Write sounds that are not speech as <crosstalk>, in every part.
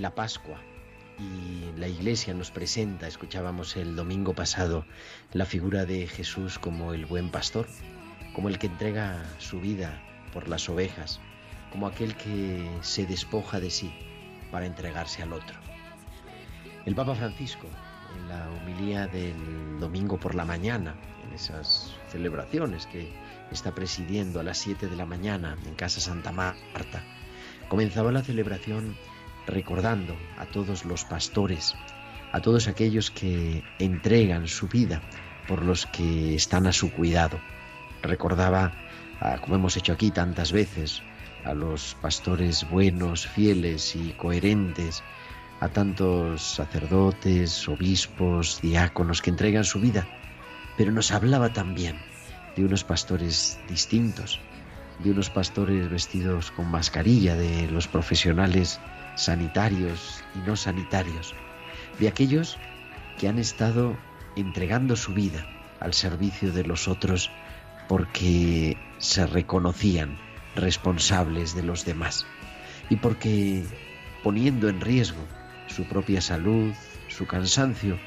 La Pascua y la Iglesia nos presenta, escuchábamos el domingo pasado, la figura de Jesús como el buen pastor, como el que entrega su vida por las ovejas, como aquel que se despoja de sí para entregarse al otro. El Papa Francisco, en la homilía del domingo por la mañana, en esas celebraciones que está presidiendo a las 7 de la mañana en Casa Santa Marta, comenzaba la celebración recordando a todos los pastores, a todos aquellos que entregan su vida por los que están a su cuidado. Recordaba, ah, como hemos hecho aquí tantas veces, a los pastores buenos, fieles y coherentes, a tantos sacerdotes, obispos, diáconos que entregan su vida, pero nos hablaba también de unos pastores distintos, de unos pastores vestidos con mascarilla, de los profesionales sanitarios y no sanitarios, de aquellos que han estado entregando su vida al servicio de los otros porque se reconocían responsables de los demás y porque poniendo en riesgo su propia salud, su cansancio,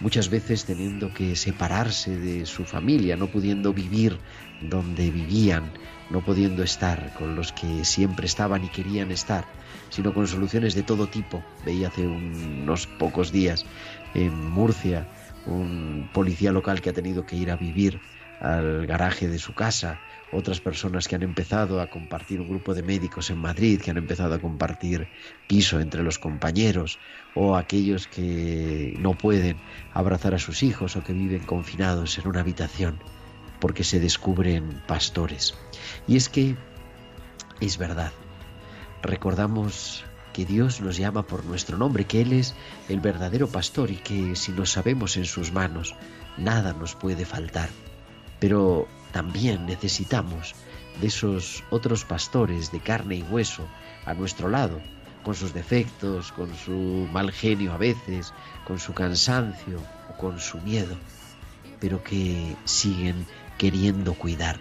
muchas veces teniendo que separarse de su familia, no pudiendo vivir donde vivían, no pudiendo estar con los que siempre estaban y querían estar, sino con soluciones de todo tipo. Veía hace unos pocos días en Murcia un policía local que ha tenido que ir a vivir al garaje de su casa, otras personas que han empezado a compartir un grupo de médicos en Madrid, que han empezado a compartir piso entre los compañeros, o aquellos que no pueden abrazar a sus hijos o que viven confinados en una habitación porque se descubren pastores. Y es que es verdad, recordamos que Dios nos llama por nuestro nombre, que Él es el verdadero pastor y que si nos sabemos en sus manos, nada nos puede faltar. Pero también necesitamos de esos otros pastores de carne y hueso a nuestro lado, con sus defectos, con su mal genio a veces, con su cansancio o con su miedo, pero que siguen queriendo cuidar,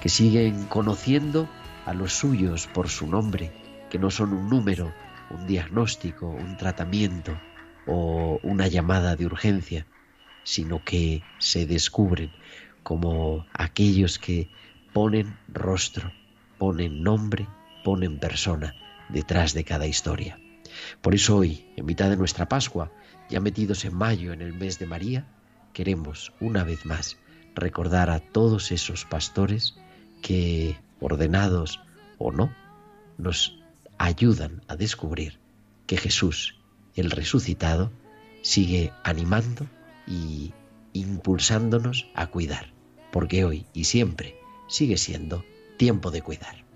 que siguen conociendo a los suyos por su nombre, que no son un número, un diagnóstico, un tratamiento o una llamada de urgencia, sino que se descubren como aquellos que ponen rostro, ponen nombre, ponen persona detrás de cada historia. Por eso hoy, en mitad de nuestra Pascua, ya metidos en mayo, en el mes de María, queremos una vez más recordar a todos esos pastores que, ordenados o no, nos ayudan a descubrir que Jesús, el resucitado, sigue animando y impulsándonos a cuidar, porque hoy y siempre sigue siendo tiempo de cuidar.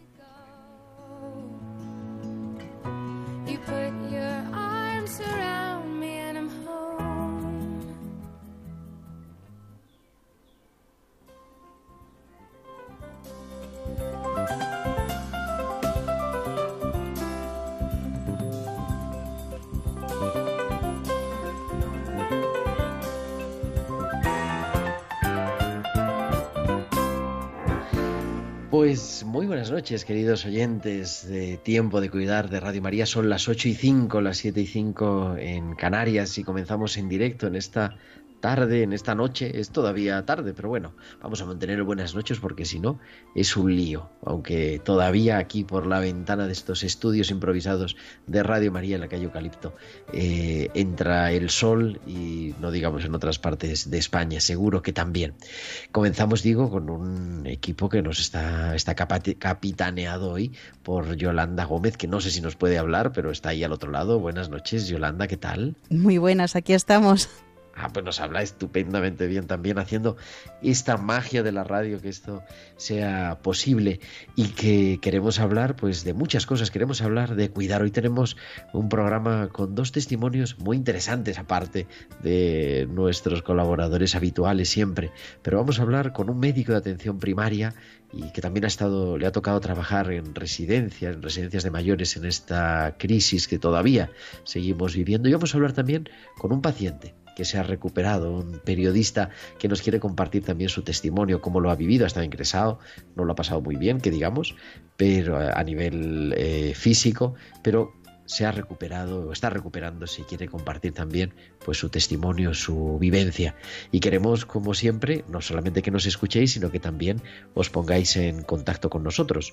Buenas noches, queridos oyentes de Tiempo de Cuidar de Radio María. Son las 8 y 5, las 7 y 5 en Canarias y comenzamos en directo en esta tarde, en esta noche, es todavía tarde, pero bueno, vamos a mantener buenas noches porque si no es un lío, aunque todavía aquí por la ventana de estos estudios improvisados de Radio María en la calle Eucalipto eh, entra el sol y no digamos en otras partes de España, seguro que también. Comenzamos, digo, con un equipo que nos está, está capitaneado hoy por Yolanda Gómez, que no sé si nos puede hablar, pero está ahí al otro lado. Buenas noches, Yolanda, ¿qué tal? Muy buenas, aquí estamos. Ah, pues nos habla estupendamente bien también haciendo esta magia de la radio, que esto sea posible y que queremos hablar pues de muchas cosas, queremos hablar de cuidar. Hoy tenemos un programa con dos testimonios muy interesantes aparte de nuestros colaboradores habituales siempre, pero vamos a hablar con un médico de atención primaria y que también ha estado le ha tocado trabajar en residencias, en residencias de mayores en esta crisis que todavía seguimos viviendo. Y vamos a hablar también con un paciente que se ha recuperado, un periodista que nos quiere compartir también su testimonio, cómo lo ha vivido, ha estado ingresado, no lo ha pasado muy bien, que digamos, pero eh, a nivel eh, físico, pero se ha recuperado o está recuperando si quiere compartir también pues su testimonio, su vivencia. Y queremos, como siempre, no solamente que nos escuchéis, sino que también os pongáis en contacto con nosotros.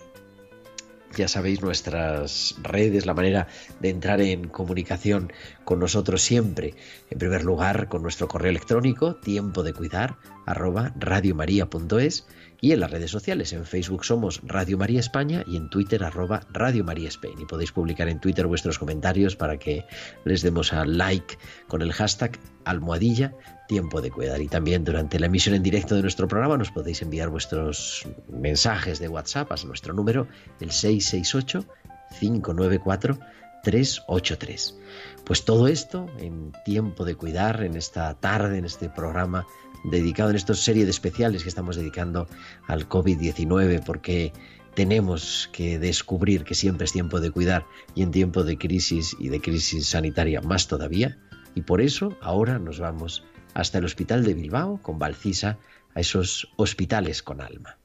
Ya sabéis nuestras redes, la manera de entrar en comunicación con nosotros siempre. En primer lugar, con nuestro correo electrónico, tiempo de cuidar, arroba radiomaria.es y en las redes sociales. En Facebook somos Radio María España y en Twitter arroba Radio María Spain. Y podéis publicar en Twitter vuestros comentarios para que les demos a like con el hashtag almohadilla tiempo de cuidar. Y también durante la emisión en directo de nuestro programa nos podéis enviar vuestros mensajes de WhatsApp a nuestro número, el 668 594 383. Pues todo esto en tiempo de cuidar, en esta tarde, en este programa dedicado en esta serie de especiales que estamos dedicando al COVID-19, porque tenemos que descubrir que siempre es tiempo de cuidar y en tiempo de crisis y de crisis sanitaria más todavía. Y por eso ahora nos vamos hasta el Hospital de Bilbao con Valcisa a esos hospitales con alma.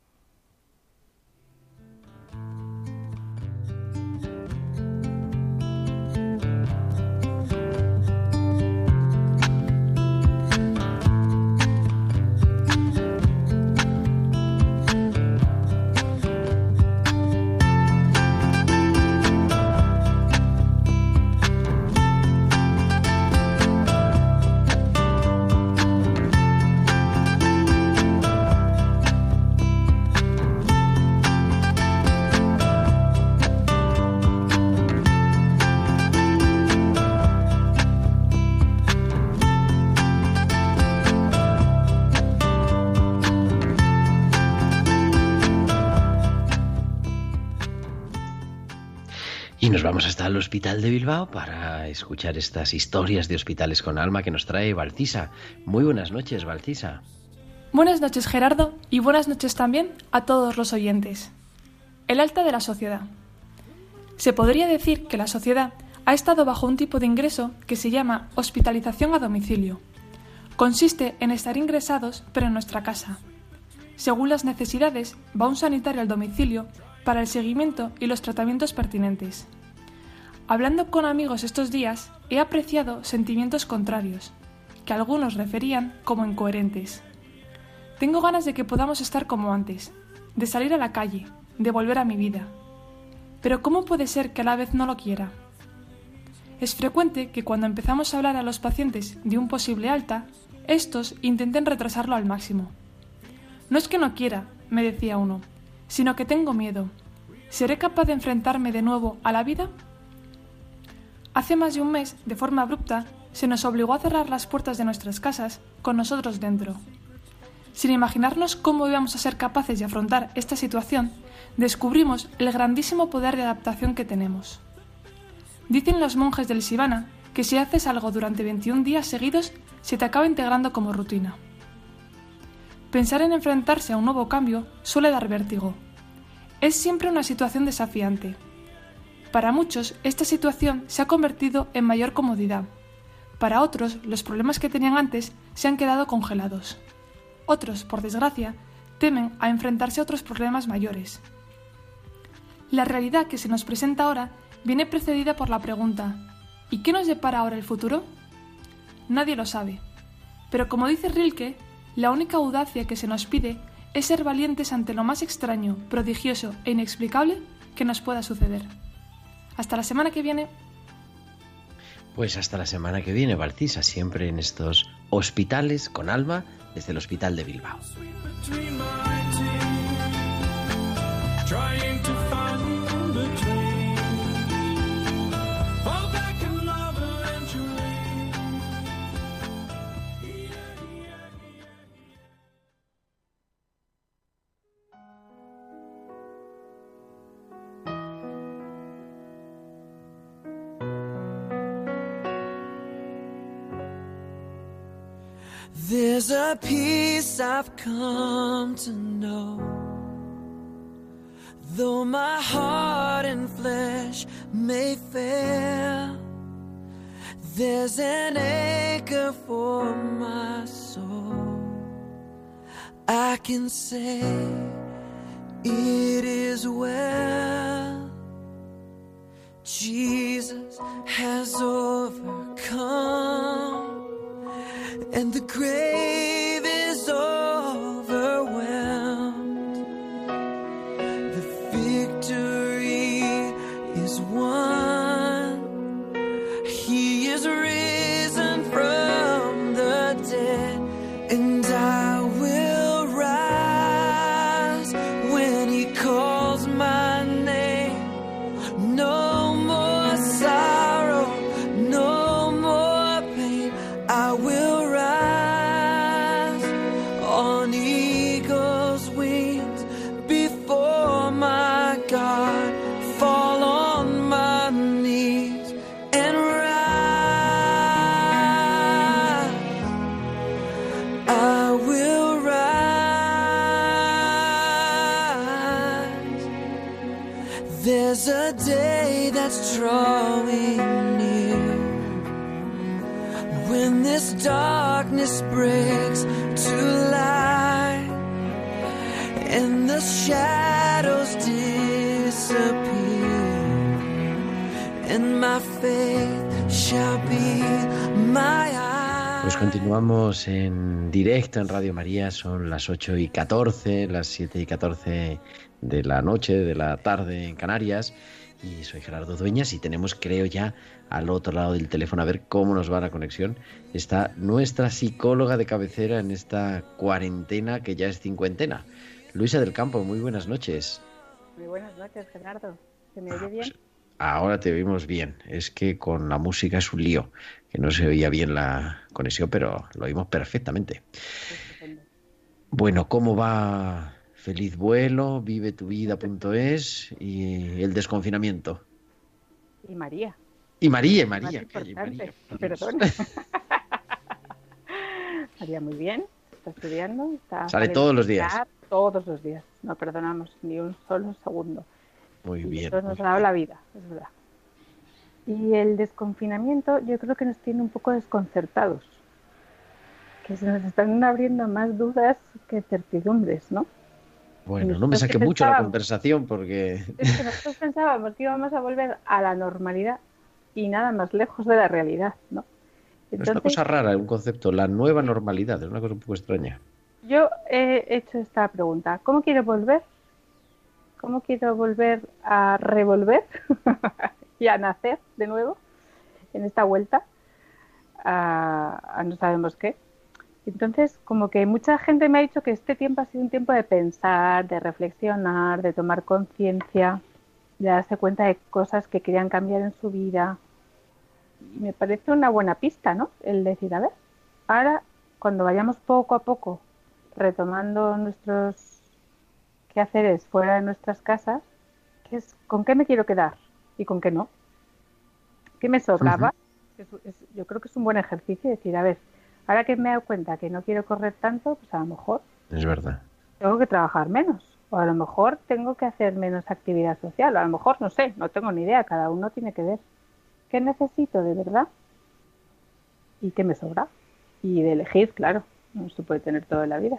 Vamos hasta el Hospital de Bilbao para escuchar estas historias de hospitales con alma que nos trae Valcisa. Muy buenas noches, Valcisa. Buenas noches, Gerardo, y buenas noches también a todos los oyentes. El alta de la sociedad. Se podría decir que la sociedad ha estado bajo un tipo de ingreso que se llama hospitalización a domicilio. Consiste en estar ingresados pero en nuestra casa. Según las necesidades, va un sanitario al domicilio para el seguimiento y los tratamientos pertinentes. Hablando con amigos estos días, he apreciado sentimientos contrarios, que algunos referían como incoherentes. Tengo ganas de que podamos estar como antes, de salir a la calle, de volver a mi vida. Pero ¿cómo puede ser que a la vez no lo quiera? Es frecuente que cuando empezamos a hablar a los pacientes de un posible alta, estos intenten retrasarlo al máximo. No es que no quiera, me decía uno, sino que tengo miedo. ¿Seré capaz de enfrentarme de nuevo a la vida? Hace más de un mes, de forma abrupta, se nos obligó a cerrar las puertas de nuestras casas con nosotros dentro. Sin imaginarnos cómo íbamos a ser capaces de afrontar esta situación, descubrimos el grandísimo poder de adaptación que tenemos. Dicen los monjes del Sivana que si haces algo durante 21 días seguidos, se te acaba integrando como rutina. Pensar en enfrentarse a un nuevo cambio suele dar vértigo. Es siempre una situación desafiante, para muchos, esta situación se ha convertido en mayor comodidad. Para otros, los problemas que tenían antes se han quedado congelados. Otros, por desgracia, temen a enfrentarse a otros problemas mayores. La realidad que se nos presenta ahora viene precedida por la pregunta ¿y qué nos depara ahora el futuro? Nadie lo sabe. Pero como dice Rilke, la única audacia que se nos pide es ser valientes ante lo más extraño, prodigioso e inexplicable que nos pueda suceder. Hasta la semana que viene. Pues hasta la semana que viene, Valcisa, siempre en estos hospitales con alma desde el Hospital de Bilbao. A peace I've come to know. Though my heart and flesh may fail, there's an anchor for my soul. I can say it is well. Jesus has overcome and the grave disappear and my faith shall be my. Pues continuamos en directo en Radio María, son las 8 y 14, las 7 y 14 de la noche, de la tarde en Canarias. Y soy Gerardo Dueñas y tenemos, creo ya, al otro lado del teléfono, a ver cómo nos va la conexión, está nuestra psicóloga de cabecera en esta cuarentena que ya es cincuentena. Luisa del Campo, muy buenas noches. Muy buenas noches, Gerardo. ¿Se me oye Ah, bien? pues ahora te oímos bien. Es que con la música es un lío, que no se oía bien la conexión, pero lo oímos perfectamente. Bueno, ¿cómo va Feliz Vuelo, Vive tu Vida.es y el desconfinamiento? Y María. Y María, María, importante. María. <laughs> Perdón. <laughs> María muy bien. Está estudiando. Está Sale todos los días. Todos los días. No perdonamos ni un solo segundo. Muy Y bien. Eso nos muy ha dado la vida, es verdad. Y el desconfinamiento yo creo que nos tiene un poco desconcertados. Que se nos están abriendo más dudas que certidumbres, ¿no? Bueno, no me saque que mucho la conversación porque <laughs> Es que nosotros pensábamos que íbamos a volver a la normalidad y nada más lejos de la realidad, ¿no? es una cosa rara, un concepto, la nueva normalidad, es una cosa un poco extraña. Yo he hecho esta pregunta. ¿Cómo quiero volver? ¿Cómo quiero volver a revolver <laughs> y a nacer de nuevo en esta vuelta a, a no sabemos qué? Entonces, como que mucha gente me ha dicho que este tiempo ha sido un tiempo de pensar, de reflexionar, de tomar conciencia, de darse cuenta de cosas que querían cambiar en su vida. Y me parece una buena pista, ¿no? El decir, a ver, ahora cuando vayamos poco a poco retomando nuestros quehaceres fuera de nuestras casas, ¿qué es, ¿con qué me quiero quedar y con qué no? ¿Qué me sobraba? Es- es- yo creo que es un buen ejercicio decir, a ver, ahora que me he dado cuenta que no quiero correr tanto, pues a lo mejor Es verdad. tengo que trabajar menos. O a lo mejor tengo que hacer menos actividad social. O a lo mejor, no sé, no tengo ni idea. Cada uno tiene que ver qué necesito de verdad y qué me sobra. Y de elegir, claro. No se puede tener todo en la vida.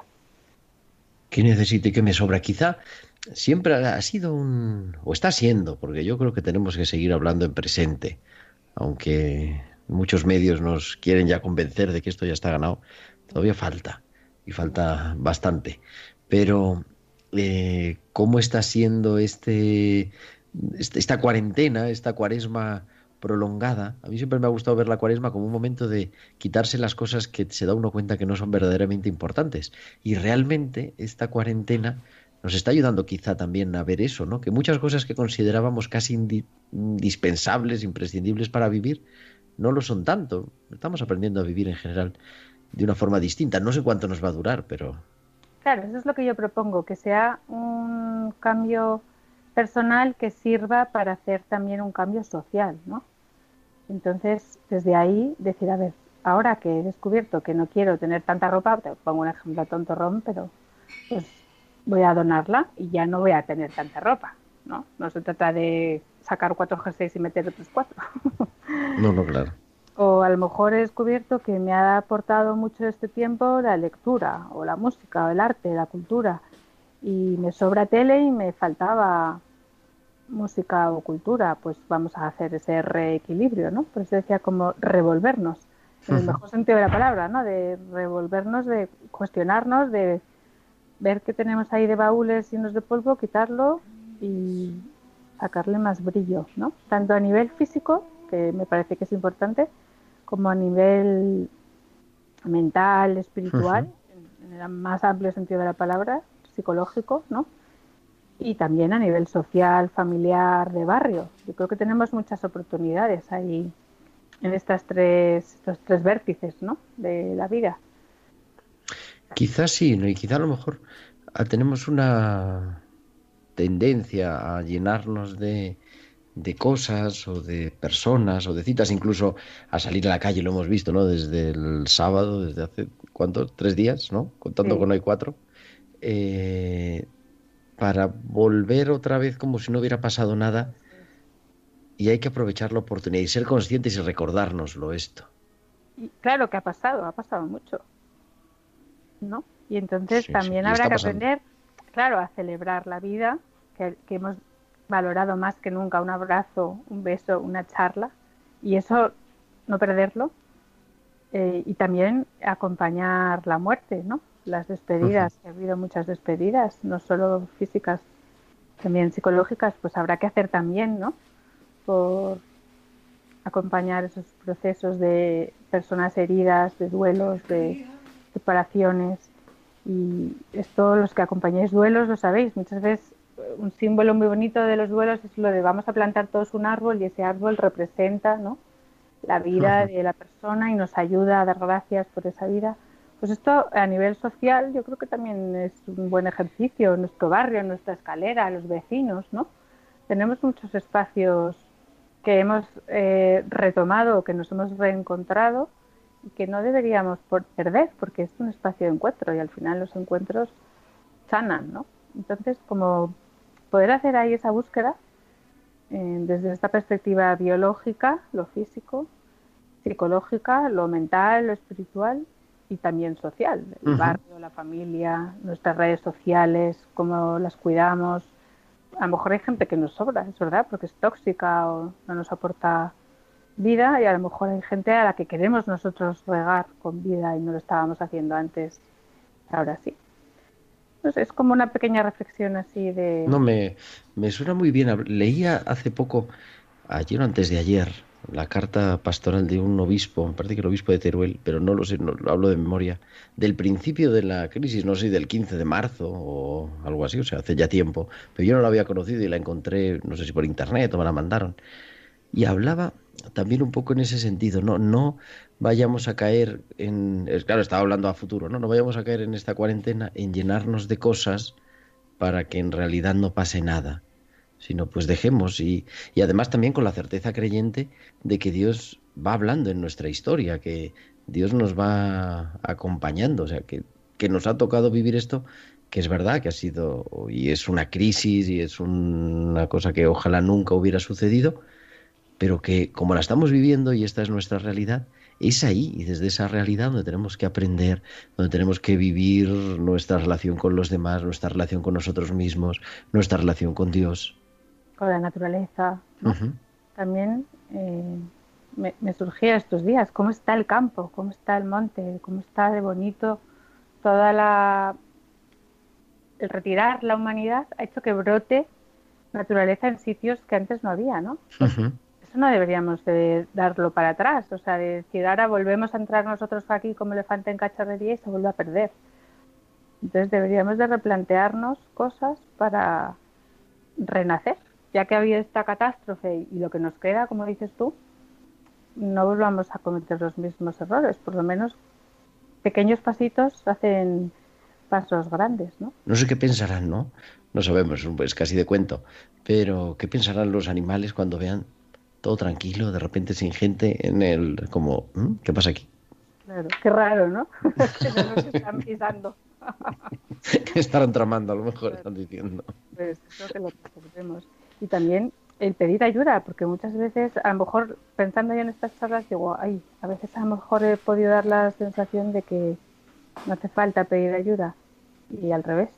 qué necesito y qué me sobra. Quizá siempre ha sido un, o está siendo, porque yo creo que tenemos que seguir hablando en presente, aunque muchos medios nos quieren ya convencer de que esto ya está ganado, todavía falta, y falta bastante. Pero, eh, ¿cómo está siendo este, este, esta cuarentena, esta cuaresma prolongada? A mí siempre me ha gustado ver la cuaresma como un momento de quitarse las cosas que se da uno cuenta que no son verdaderamente importantes. Y realmente esta cuarentena nos está ayudando quizá también a ver eso, ¿no? Que muchas cosas que considerábamos casi indispensables, imprescindibles para vivir, no lo son tanto. Estamos aprendiendo a vivir en general de una forma distinta. No sé cuánto nos va a durar, pero... Claro, eso es lo que yo propongo, que sea un cambio personal que sirva para hacer también un cambio social, ¿no? Entonces, desde ahí decir, a ver, ahora que he descubierto que no quiero tener tanta ropa, te pongo un ejemplo tonto ron, pero pues voy a donarla y ya no voy a tener tanta ropa, ¿no? No se trata de sacar cuatro jerseys y meter otros cuatro. <laughs> no, no, claro. O a lo mejor he descubierto que me ha aportado mucho este tiempo la lectura, o la música, o el arte, la cultura. Y me sobra tele y me faltaba música o cultura, pues vamos a hacer ese reequilibrio, ¿no? Por eso decía como revolvernos, en el mejor sentido de la palabra, ¿no? De revolvernos, de cuestionarnos, de ver qué tenemos ahí de baúles llenos de polvo, quitarlo y sacarle más brillo, ¿no? Tanto a nivel físico, que me parece que es importante, como a nivel mental, espiritual, en, el más amplio sentido de la palabra, psicológico, ¿no? Y también a nivel social, familiar, de barrio. Yo creo que tenemos muchas oportunidades ahí en estas tres, estos tres vértices, ¿no? De la vida. Quizás sí, ¿no? y quizá a lo mejor ah, tenemos una tendencia a llenarnos de, de cosas o de personas o de citas, incluso a salir a la calle, lo hemos visto, ¿no? Desde el sábado, desde hace, ¿cuántos? Tres días, ¿no? Contando con hoy cuatro. Eh, para volver otra vez como si no hubiera pasado nada y hay que aprovechar la oportunidad y ser conscientes y recordárnoslo esto. Claro que ha pasado, ha pasado mucho. ¿no? Y entonces también habrá que aprender, claro, a celebrar la vida, que, hemos valorado más que nunca un abrazo, un beso, una charla, y eso no perderlo. Eh, y también acompañar la muerte, ¿no? Las despedidas, ha habido muchas despedidas, no solo físicas, también psicológicas, pues habrá que hacer también, ¿no? Por acompañar esos procesos de personas heridas, de duelos, de separaciones. Y esto, los que acompañáis duelos, lo sabéis. Muchas veces un símbolo muy bonito de los duelos es lo de vamos a plantar todos un árbol y ese árbol representa ¿no? la vida de la persona y nos ayuda a dar gracias por esa vida. Pues esto a nivel social yo creo que también es un buen ejercicio nuestro barrio, nuestra escalera, los vecinos, ¿no? Tenemos muchos espacios que hemos eh, retomado, que nos hemos reencontrado que no deberíamos perder porque es un espacio de encuentro y al final los encuentros sanan, ¿no? Entonces, como poder hacer ahí esa búsqueda eh, desde esta perspectiva biológica, lo físico, psicológica, lo mental, lo espiritual y también social, el barrio, la familia, nuestras redes sociales, cómo las cuidamos. A lo mejor hay gente que nos sobra, es verdad, porque es tóxica o no nos aporta vida y a lo mejor hay gente a la que queremos nosotros regar con vida y no lo estábamos haciendo antes. Ahora sí. Pues es como una pequeña reflexión así de... No, me, me suena muy bien. Leía hace poco, ayer o antes de ayer, la carta pastoral de un obispo, me parece que el obispo de Teruel, pero no lo sé, no lo hablo de memoria, del principio de la crisis, no sé, del 15 de marzo o algo así, o sea, hace ya tiempo, pero yo no la había conocido y la encontré, no sé si por internet o me la mandaron. Y hablaba también un poco en ese sentido, no, no vayamos a caer en, claro, estaba hablando a futuro, ¿no? No vayamos a caer en esta cuarentena en llenarnos de cosas para que en realidad no pase nada, sino pues dejemos y, y además también con la certeza creyente de que Dios va hablando en nuestra historia, que Dios nos va acompañando, o sea, que, que nos ha tocado vivir esto que es verdad que ha sido y es una crisis y es una cosa que ojalá nunca hubiera sucedido, pero que como la estamos viviendo y esta es nuestra realidad, es ahí y desde esa realidad donde tenemos que aprender, donde tenemos que vivir nuestra relación con los demás, nuestra relación con nosotros mismos, nuestra relación con Dios. Con la naturaleza. También eh, me, me, surgía estos días, ¿cómo está el campo? ¿Cómo está el monte? ¿Cómo está de bonito toda la... El retirar la humanidad ha hecho que brote naturaleza en sitios que antes no había, ¿no? Eso no deberíamos de darlo para atrás, o sea, de decir, ahora volvemos a entrar nosotros aquí como elefante en cacharrería y se vuelve a perder. Entonces deberíamos de replantearnos cosas para renacer, ya que ha habido esta catástrofe y lo que nos queda, como dices tú, no volvamos a cometer los mismos errores, por lo menos pequeños pasitos hacen pasos grandes, ¿no? No sé qué pensarán, ¿no? No sabemos, es casi de cuento, pero ¿qué pensarán los animales cuando vean todo tranquilo, de repente sin gente en el como, ¿qué pasa aquí? Claro, qué raro, ¿no? <laughs> que no nos están pisando. <laughs> Estarán tramando, a lo mejor están diciendo. Pues eso que lo observemos. Y también el pedir ayuda, porque muchas veces, a lo mejor pensando yo en estas charlas, digo, ay, a veces a lo mejor he podido dar la sensación de que no hace falta pedir ayuda. Y al revés,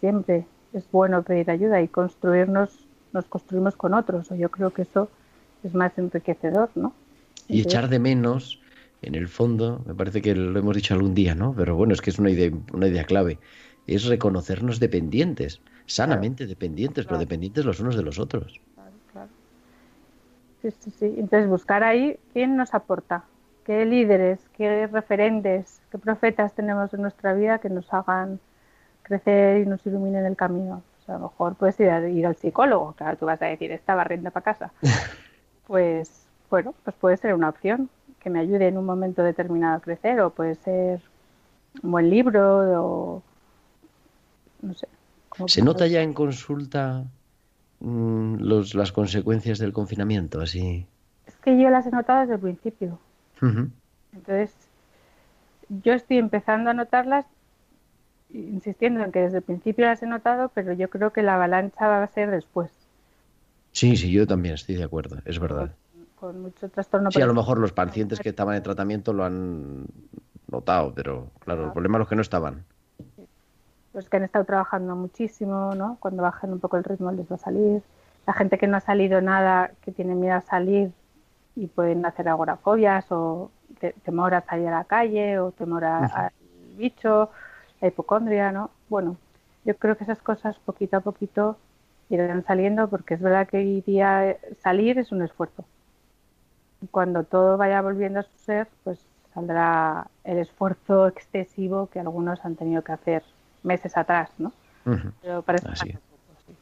siempre es bueno pedir ayuda y construirnos, nos construimos con otros. O yo creo que eso es más enriquecedor, ¿no? Y echar de menos, en el fondo, me parece que lo hemos dicho algún día, ¿no? Pero bueno, es que es una idea, una idea clave, es reconocernos dependientes, sanamente dependientes, pero dependientes los unos de los otros. Claro, claro. Sí, sí, sí. Entonces buscar ahí quién nos aporta, qué líderes, qué referentes, qué profetas tenemos en nuestra vida que nos hagan crecer y nos iluminen el camino. O sea, a lo mejor puedes ir, a, ir al psicólogo, claro, tú vas a decir, esta barriendo para casa. <laughs> pues bueno, pues puede ser una opción que me ayude en un momento determinado a crecer o puede ser un buen libro o no sé. ¿Se nota ya en consulta mmm, los, las consecuencias del confinamiento? Así. Es que yo las he notado desde el principio. Uh -huh. Entonces, yo estoy empezando a notarlas, insistiendo en que desde el principio las he notado, pero yo creo que la avalancha va a ser después. Sí, sí, yo también estoy de acuerdo, es verdad. Con, con mucho trastorno. Sí, a lo mejor los pacientes que estaban en tratamiento lo han notado, pero claro, el problema es los que no estaban. Los que han estado trabajando muchísimo, ¿no? Cuando bajen un poco el ritmo les va a salir. La gente que no ha salido nada, que tiene miedo a salir y pueden hacer agorafobias o te temor a salir a la calle o temor a, al bicho, la hipocondria, ¿no? Bueno, yo creo que esas cosas poquito a poquito irán saliendo porque es verdad que hoy día salir es un esfuerzo. Cuando todo vaya volviendo a su ser, pues saldrá el esfuerzo excesivo que algunos han tenido que hacer meses atrás, ¿no? Uh -huh. Pero parece Así. Poco, sí.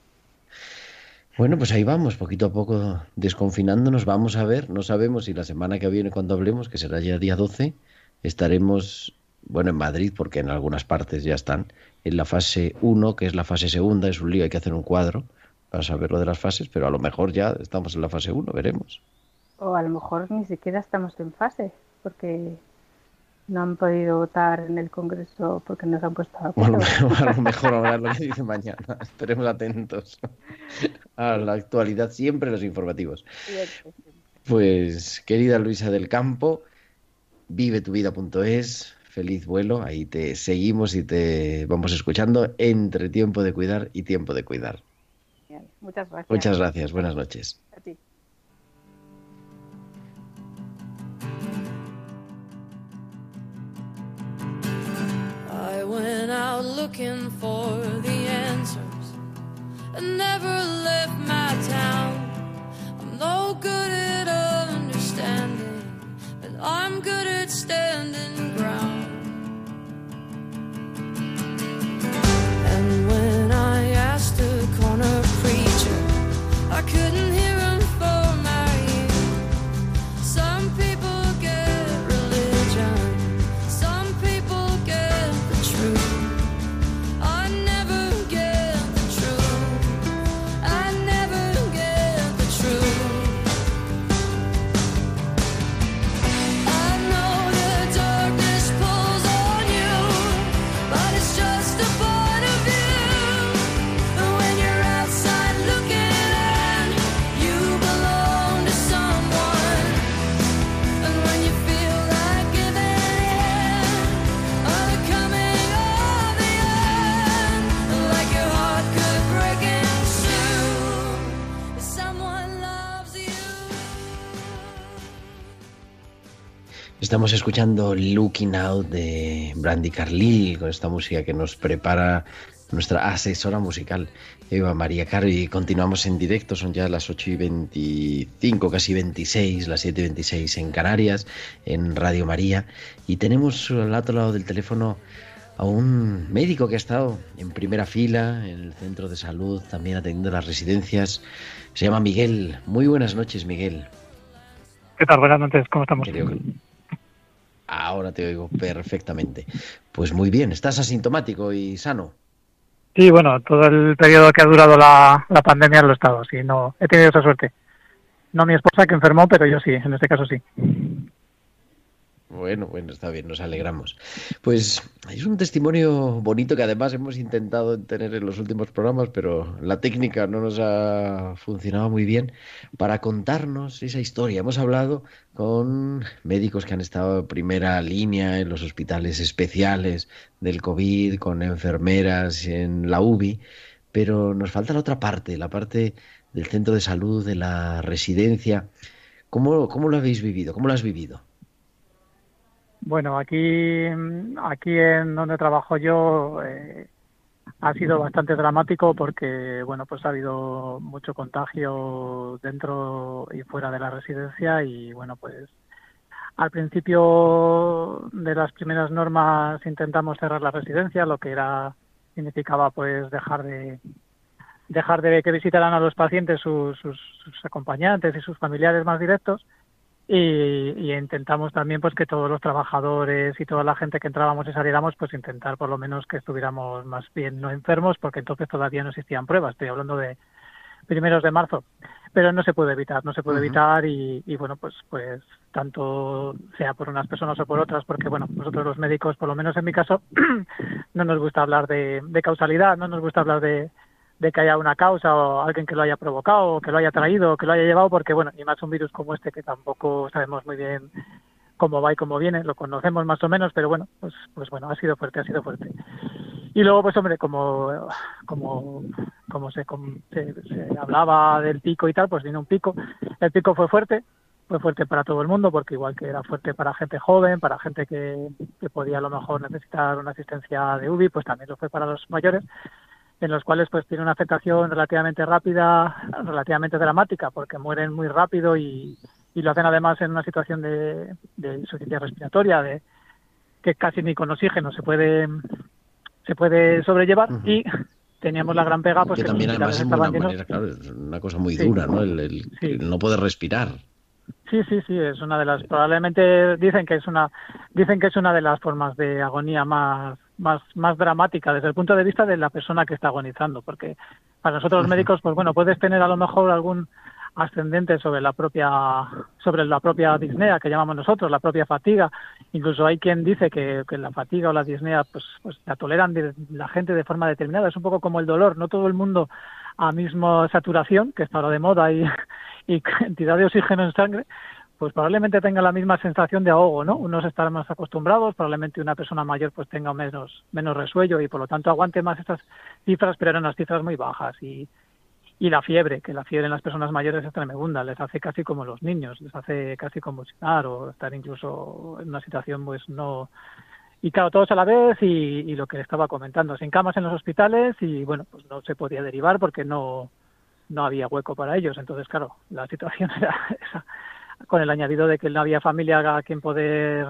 Bueno, pues ahí vamos, poquito a poco desconfinándonos, vamos a ver, no sabemos si la semana que viene cuando hablemos, que será ya día 12, estaremos, bueno, en Madrid, porque en algunas partes ya están, en la fase 1, que es la fase segunda, es un lío, hay que hacer un cuadro para saber lo de las fases, pero a lo mejor ya estamos en la fase 1, veremos. O a lo mejor ni siquiera estamos en fase, porque no han podido votar en el Congreso porque nos han puesto a acuerdo. <laughs> a lo mejor <laughs> ahora lo que dice mañana. <laughs> Estaremos atentos a la actualidad, siempre los informativos. Pues, querida Luisa del Campo, vivetuvida.es, feliz vuelo, ahí te seguimos y te vamos escuchando entre tiempo de cuidar y tiempo de cuidar. Muchas gracias. Muchas gracias, buenas noches. Looking for the answers and never left my town. I'm no good at understanding, but I'm good at standing ground. Estamos escuchando Looking Out de Brandy Carlil con esta música que nos prepara nuestra asesora musical Eva María Caro y continuamos en directo, son ya las 8 y 25, casi 26, las 7 y 26 en Canarias, en Radio María y tenemos al otro lado del teléfono a un médico que ha estado en primera fila en el centro de salud, también atendiendo las residencias, se llama Miguel. Muy buenas noches, Miguel. ¿Qué tal? Buenas noches, ¿cómo estamos? Ahora te oigo perfectamente. Pues muy bien, ¿estás asintomático y sano? Sí, bueno, todo el periodo que ha durado la, pandemia lo he estado, sí, no, he tenido esa suerte. No mi esposa que enfermó, pero yo sí, en este caso sí. Bueno, bueno, está bien, nos alegramos. Pues es un testimonio bonito que además hemos intentado tener en los últimos programas, pero la técnica no nos ha funcionado muy bien para contarnos esa historia. Hemos hablado con médicos que han estado en primera línea en los hospitales especiales del COVID, con enfermeras en la UBI, pero nos falta la otra parte, la parte del centro de salud, de la residencia. ¿Cómo, cómo lo habéis vivido? ¿Cómo lo has vivido? Bueno, aquí, aquí en donde trabajo yo eh, ha sido bastante dramático porque, bueno, pues ha habido mucho contagio dentro y fuera de la residencia y, bueno, pues al principio de las primeras normas intentamos cerrar la residencia, lo que era significaba pues dejar de dejar de que visitaran a los pacientes sus, sus, sus acompañantes y sus familiares más directos y, intentamos también pues que todos los trabajadores y toda la gente que entrábamos y saliéramos pues intentar por lo menos que estuviéramos más bien no enfermos porque entonces todavía no existían pruebas. Estoy hablando de primeros de marzo. Pero no se puede evitar no se puede evitar y, y, bueno pues pues tanto sea por unas personas o por otras porque bueno nosotros los médicos por lo menos en mi caso <clears throat> no nos gusta hablar de, de causalidad no nos gusta hablar de de que haya una causa o alguien que lo haya provocado, o que lo haya traído, o que lo haya llevado, porque bueno, y más un virus como este que tampoco sabemos muy bien cómo va y cómo viene, lo conocemos más o menos, pero bueno, pues pues bueno, ha sido fuerte, ha sido fuerte. Y luego pues hombre, como como como se, se, hablaba del pico y tal, pues vino un pico. El pico fue fuerte, fue fuerte para todo el mundo, porque igual que era fuerte para gente joven, para gente que, que podía a lo mejor necesitar una asistencia de UBI, pues también lo fue para los mayores en los cuales pues tiene una afectación relativamente rápida, relativamente dramática, porque mueren muy rápido y, y lo hacen además en una situación de, de insuficiencia respiratoria, de que casi ni con oxígeno se puede se puede sobrellevar. Y teníamos la gran pega pues que, también además es una manera, claro, es una cosa muy dura, ¿no? El, el, el no poder respirar. Sí, sí, sí, es una de las probablemente dicen que es una dicen que es una de las formas de agonía más más, más dramática desde el punto de vista de la persona que está agonizando, porque para nosotros los médicos, pues bueno, puedes tener a lo mejor algún ascendente sobre la propia sobre la propia disnea que llamamos nosotros la propia fatiga. Incluso hay quien dice que, que la fatiga o la disnea pues pues la toleran de, la gente de forma determinada. Es un poco como el dolor. No todo el mundo a misma saturación que está ahora de moda y, y <laughs> cantidad de oxígeno en sangre pues probablemente tenga la misma sensación de ahogo, ¿no? Unos estarán más acostumbrados, probablemente una persona mayor pues tenga menos, menos resuello y por lo tanto aguante más estas cifras, pero eran unas cifras muy bajas y, y la fiebre, que la fiebre en las personas mayores es tremenda, les hace casi como los niños, les hace casi convulsionar o estar incluso en una situación pues no... Y claro, todos a la vez y, y lo que estaba comentando, sin camas en los hospitales y bueno, pues no se podía derivar porque no, no había hueco para ellos. Entonces, claro, la situación <laughs> era esa con el añadido de que no había familia a quien poder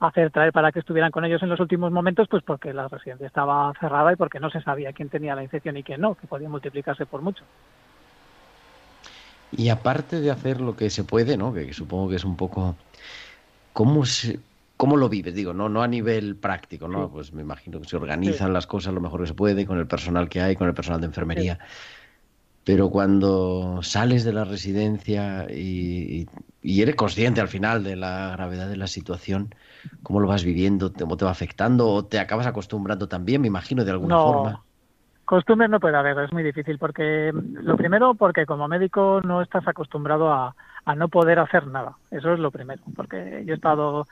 hacer traer para que estuvieran con ellos en los últimos momentos, pues porque la residencia estaba cerrada y porque no se sabía quién tenía la infección y quién no, que podía multiplicarse por mucho. Y aparte de hacer lo que se puede, ¿no? Que supongo que es un poco cómo se cómo lo vives, digo, no no a nivel práctico, ¿no? Pues me imagino que se organizan las cosas lo mejor que se puede con el personal que hay, con el personal de enfermería. Pero cuando sales de la residencia y, y, eres consciente al final de la gravedad de la situación, ¿cómo lo vas viviendo? ¿Cómo te va afectando? ¿O te acabas acostumbrando también, me imagino, de alguna no, forma? Costumbres no puede haber, es muy difícil, porque lo primero, porque como médico no estás acostumbrado a, a no poder hacer nada. Eso es lo primero, porque yo he estado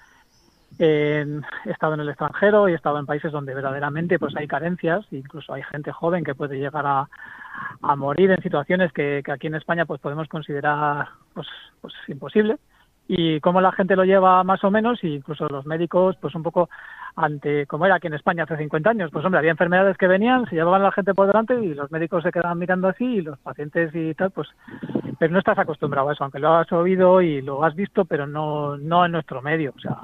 en, he estado en el extranjero y he estado en países donde verdaderamente pues hay carencias, incluso hay gente joven que puede llegar a, a morir en situaciones que, aquí en España pues podemos considerar pues, pues imposible. Y cómo la gente lo lleva más o menos, y incluso los médicos, pues un poco ante, como era aquí en España hace 50 años, pues hombre, había enfermedades que venían, se llevaban a la gente por delante y los médicos se quedaban mirando así y los pacientes y tal, pues, pero no estás acostumbrado a eso, aunque lo has oído y lo has visto, pero no, no en nuestro medio, o sea,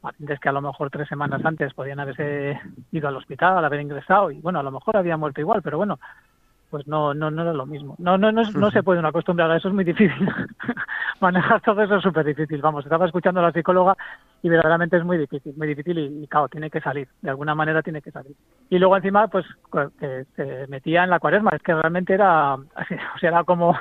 pacientes que a lo mejor tres semanas antes podían haberse ido al hospital, haber ingresado y bueno, a lo mejor había muerto igual, pero bueno, pues no, no, no era lo mismo. No, no, no, no se pueden acostumbrar a eso, es muy difícil. <laughs> Manejar todo eso es súper difícil. Vamos, estaba escuchando a la psicóloga y verdaderamente es muy difícil, muy difícil y, y, claro, tiene que salir, de alguna manera tiene que salir. Y luego encima, pues, que se metía en la cuaresma, es que realmente era, <laughs> o sea, era como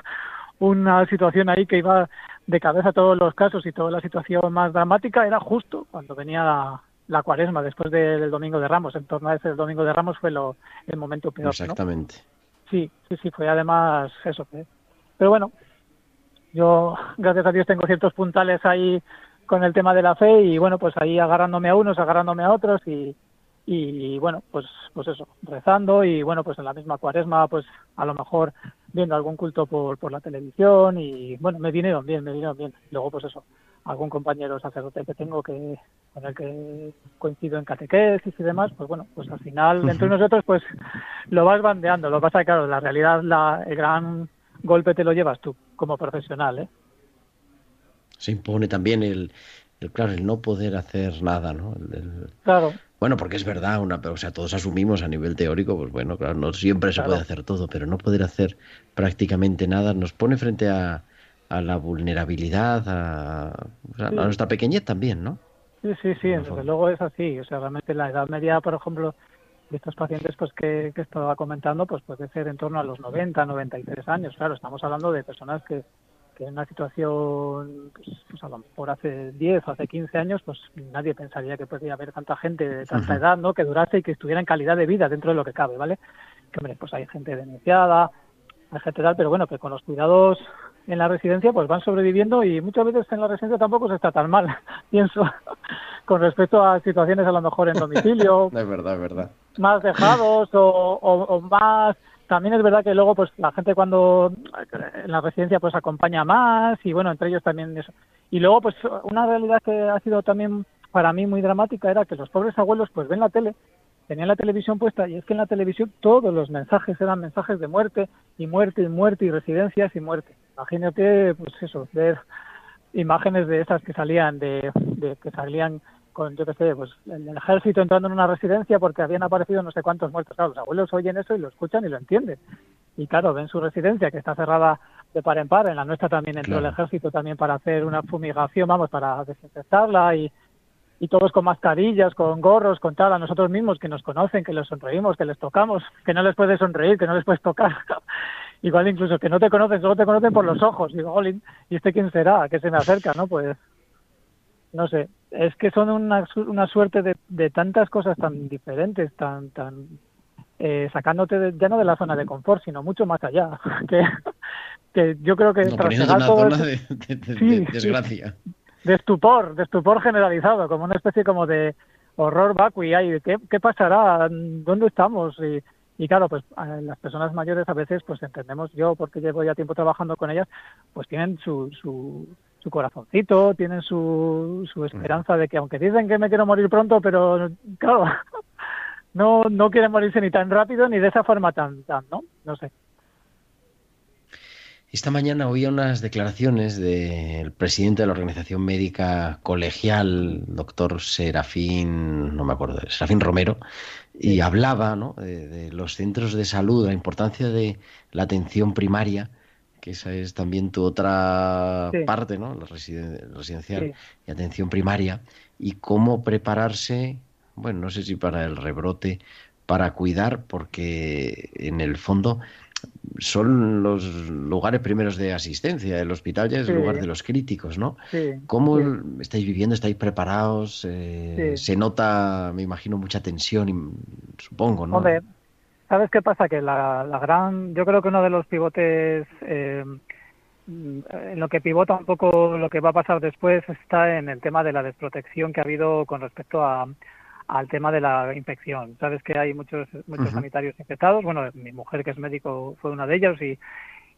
una situación ahí que iba de cabeza todos los casos y toda la situación más dramática era justo cuando venía la, la cuaresma, después de, del Domingo de Ramos. En torno a ese Domingo de Ramos fue lo, el momento peor. Exactamente. ¿no? Sí, sí, sí, fue además eso. Pero bueno, yo, gracias a Dios, tengo ciertos puntales ahí con el tema de la fe y bueno, pues ahí agarrándome a unos, agarrándome a otros y, y bueno, pues, pues eso, rezando y bueno, pues en la misma cuaresma, pues a lo mejor viendo algún culto por, por la televisión y bueno, me vinieron bien, me vinieron bien. Luego, pues eso, algún compañero sacerdote que tengo que con el que coincido en catequesis y demás, pues bueno, pues al final entre nosotros pues lo vas bandeando. Lo que pasa es que claro, la realidad, la, el gran golpe te lo llevas tú como profesional, ¿eh? Se impone también el, el claro, el no poder hacer nada, ¿no? El, el... Claro. Bueno, porque es verdad, una, o sea, todos asumimos a nivel teórico, pues bueno, claro, no siempre se Claro. puede hacer todo, pero no poder hacer prácticamente nada nos pone frente a, a la vulnerabilidad, a, o sea, Sí. a nuestra pequeñez también, ¿no? Sí, sí, sí, desde luego es así. O sea, realmente la edad media, por ejemplo, de estos pacientes pues que, que estaba comentando, pues puede ser en torno a los 90, 93 años. Claro, estamos hablando de personas que, que en una situación, pues, pues a lo mejor hace 10 o hace 15 años, pues nadie pensaría que podría haber tanta gente de tanta edad, ¿no? Que durase y que estuviera en calidad de vida dentro de lo que cabe, ¿vale? Que, hombre, pues hay gente denunciada, hay gente tal, pero bueno, que con los cuidados en la residencia pues van sobreviviendo y muchas veces en la residencia tampoco se está tan mal, <laughs> pienso, con respecto a situaciones a lo mejor en domicilio, <laughs> Es verdad, es verdad. más dejados o, o- o más. También es verdad que luego pues la gente cuando en la residencia pues acompaña más y bueno entre ellos también eso. Y luego pues una realidad que ha sido también para mí muy dramática era que los pobres abuelos pues ven la tele tenían la televisión puesta y es que en la televisión todos los mensajes eran mensajes de muerte y muerte y muerte y residencias y muerte imagínate pues eso ver imágenes de esas que salían de, de que salían con yo qué sé pues el ejército entrando en una residencia porque habían aparecido no sé cuántos muertos claro los abuelos oyen eso y lo escuchan y lo entienden y claro ven su residencia que está cerrada de par en par en la nuestra también entró Claro. el ejército también para hacer una fumigación vamos para desinfectarla y y todos con mascarillas, con gorros, con tal, a nosotros mismos que nos conocen, que les sonreímos, que les tocamos, que no les puedes sonreír, que no les puedes tocar. <laughs> Igual incluso que no te conocen, solo te conocen por los ojos. Digo, "Jolín, ¿y este quién será? Que se me acerca, ¿no? Pues, no sé. Es que son una, una suerte de, de tantas cosas tan diferentes, tan, tan, eh, sacándote de- ya no de la zona de confort, sino mucho más allá. <laughs> Que, que yo creo que No, tras llegar una todo zona eso- de, de- de- Sí, de sí. desgracia. de estupor, de estupor generalizado, como una especie como de horror vacui. ¿qué, ¿Qué pasará? ¿Dónde estamos? Y, y claro, pues las personas mayores a veces, pues entendemos yo, porque llevo ya tiempo trabajando con ellas, pues tienen su, su, su corazoncito, tienen su, su esperanza de que aunque dicen que me quiero morir pronto, pero claro, <laughs> no, no quieren morirse ni tan rápido ni de esa forma tan, tan ¿no? No sé. Esta mañana oía unas declaraciones del presidente de la Organización Médica Colegial, doctor Serafín, no me acuerdo, Serafín Romero, y hablaba ¿no? de, de los centros de salud, la importancia de la atención primaria, que esa es también tu otra Sí. parte, ¿no? La residen- residencial Sí. y atención primaria, y cómo prepararse, bueno, no sé si para el rebrote, para cuidar, porque en el fondo son los lugares primeros de asistencia. El hospital ya es el lugar de los críticos, ¿no? Sí, ¿Cómo sí. estáis viviendo? ¿Estáis preparados? Eh. Se nota, me imagino, mucha tensión, y- supongo, ¿no? Hombre, ¿sabes qué pasa? Que la, la gran, yo creo que uno de los pivotes, eh, en lo que pivota un poco lo que va a pasar después está en el tema de la desprotección que ha habido con respecto a, al tema de la infección. Sabes que hay muchos muchos sanitarios infectados. Bueno, mi mujer que es médico fue una de ellos y,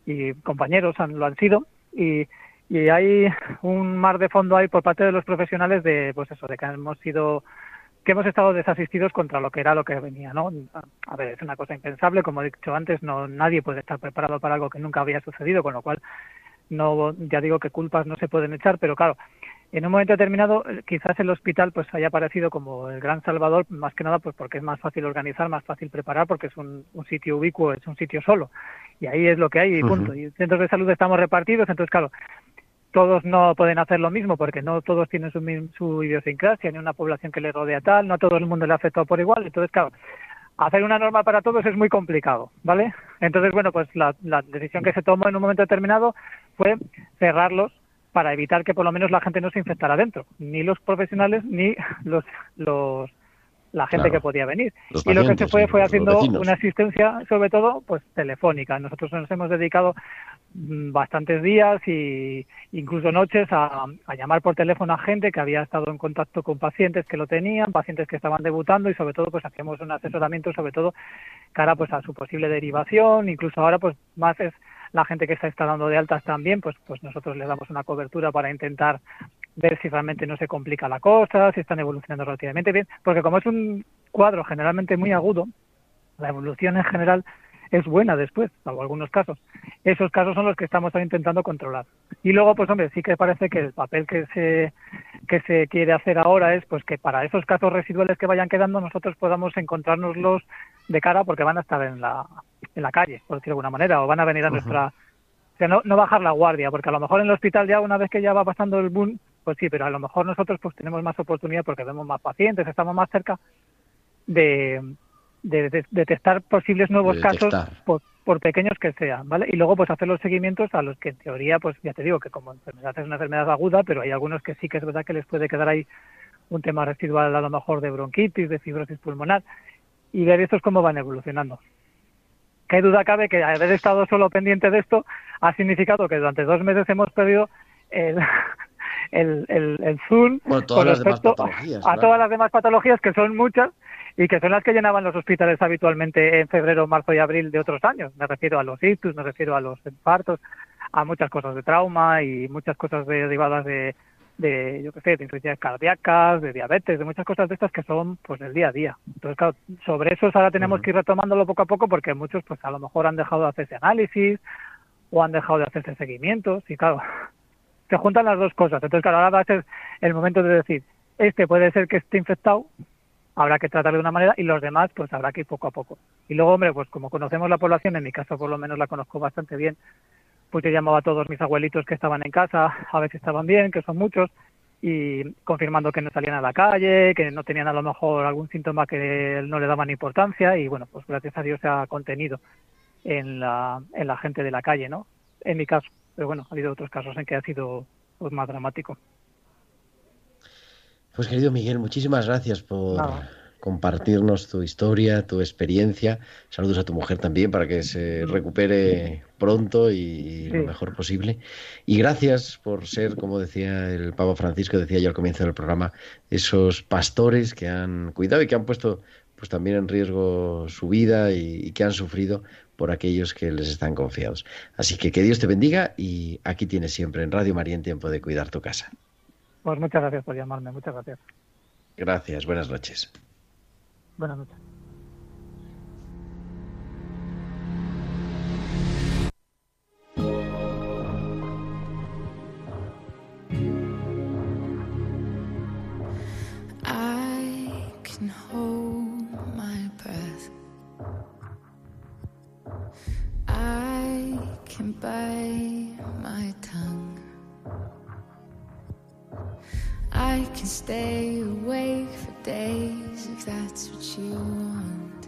y compañeros han, lo han sido y y hay un mar de fondo ahí por parte de los profesionales de pues eso de que hemos sido que hemos estado desasistidos contra lo que era lo que venía no a ver es una cosa impensable como he dicho antes no nadie puede estar preparado para algo que nunca había sucedido con lo cual no ya digo que culpas no se pueden echar pero claro en un momento determinado quizás el hospital pues haya aparecido como el gran salvador más que nada pues porque es más fácil organizar más fácil preparar porque es un, un sitio ubicuo es un sitio solo. Y ahí es lo que hay y punto. Y centros de salud estamos repartidos entonces claro todos no pueden hacer lo mismo porque no todos tienen su, su idiosincrasia ni una población que les rodea tal no a todo el mundo le ha afectado por igual. Entonces claro hacer una norma para todos es muy complicado, ¿vale? Entonces, bueno, pues la, la decisión que se tomó en un momento determinado fue cerrarlos para evitar que por lo menos la gente no se infectara dentro, ni los profesionales ni los, los la gente Claro. que podía venir. Los y lo que se fue fue haciendo una asistencia, sobre todo, pues telefónica. Nosotros nos hemos dedicado mm, bastantes días y incluso noches a, a llamar por teléfono a gente que había estado en contacto con pacientes que lo tenían, pacientes que estaban debutando y sobre todo pues hacíamos un asesoramiento sobre todo cara pues a su posible derivación, incluso ahora pues más es la gente que se está dando de altas también, pues pues nosotros les damos una cobertura para intentar ver si realmente no se complica la cosa, si están evolucionando relativamente bien, porque como es un cuadro generalmente muy agudo, la evolución en general es buena después, salvo algunos casos. Esos casos son los que estamos intentando controlar. Y luego, pues hombre, sí que parece que el papel que se que se quiere hacer ahora es pues que para esos casos residuales que vayan quedando nosotros podamos encontrárnoslos de cara porque van a estar en la en la calle, por decirlo de alguna manera, o van a venir a nuestra o sea, no, no bajar la guardia, porque a lo mejor en el hospital ya una vez que ya va pasando el boom, pues sí, pero a lo mejor nosotros pues tenemos más oportunidad porque vemos más pacientes, estamos más cerca de, de, de- detectar posibles nuevos casos por, por pequeños que sean, ¿vale? Y luego pues hacer los seguimientos a los que en teoría, pues ya te digo que como enfermedad es una enfermedad aguda, pero hay algunos que sí que es verdad que les puede quedar ahí un tema residual a lo mejor de bronquitis, de fibrosis pulmonar, y ver estos cómo van evolucionando. Qué duda cabe que haber estado solo pendiente de esto ha significado que durante dos meses hemos perdido el, <laughs> el, el, el Zoom Bueno, con respecto a claro. todas las demás patologías, que son muchas y que son las que llenaban los hospitales habitualmente en febrero, marzo y abril de otros años. Me refiero a los ictus, me refiero a los infartos, a muchas cosas de trauma y muchas cosas de- derivadas de, de, yo qué sé, de insuficiencias cardíacas, de diabetes, de muchas cosas de estas que son pues del día a día. Entonces, claro, sobre eso ahora tenemos que ir retomándolo poco a poco porque muchos pues a lo mejor han dejado de hacerse análisis o han dejado de hacerse seguimientos y claro, se juntan las dos cosas. Entonces, claro, ahora va a ser el momento de decir, este puede ser que esté infectado, habrá que tratarlo de una manera y los demás pues habrá que ir poco a poco. Y luego, hombre, pues como conocemos la población, en mi caso por lo menos la conozco bastante bien, pues yo llamaba a todos mis abuelitos que estaban en casa, a ver si estaban bien, que son muchos, y confirmando que no salían a la calle, que no tenían a lo mejor algún síntoma que no le daban importancia y bueno, pues gracias a Dios se ha contenido en la, en la gente de la calle, ¿no? En mi caso, pero bueno, ha habido otros casos en que ha sido pues, más dramático. Pues querido Miguel, muchísimas gracias por Nada. compartirnos tu historia, tu experiencia. Saludos a tu mujer también para que se recupere pronto y lo mejor posible. Y gracias por ser, como decía el Papa Francisco, decía yo al comienzo del programa, esos pastores que han cuidado y que han puesto pues también en riesgo su vida y, y que han sufrido por aquellos que les están confiados. Así que que Dios te bendiga y aquí tienes siempre en Radio María en tiempo de cuidar tu casa. Pues muchas gracias por llamarme, muchas gracias. Gracias, buenas noches. Buenas noches. I can hold my breath. I can bite I can stay awake for days if that's what you want.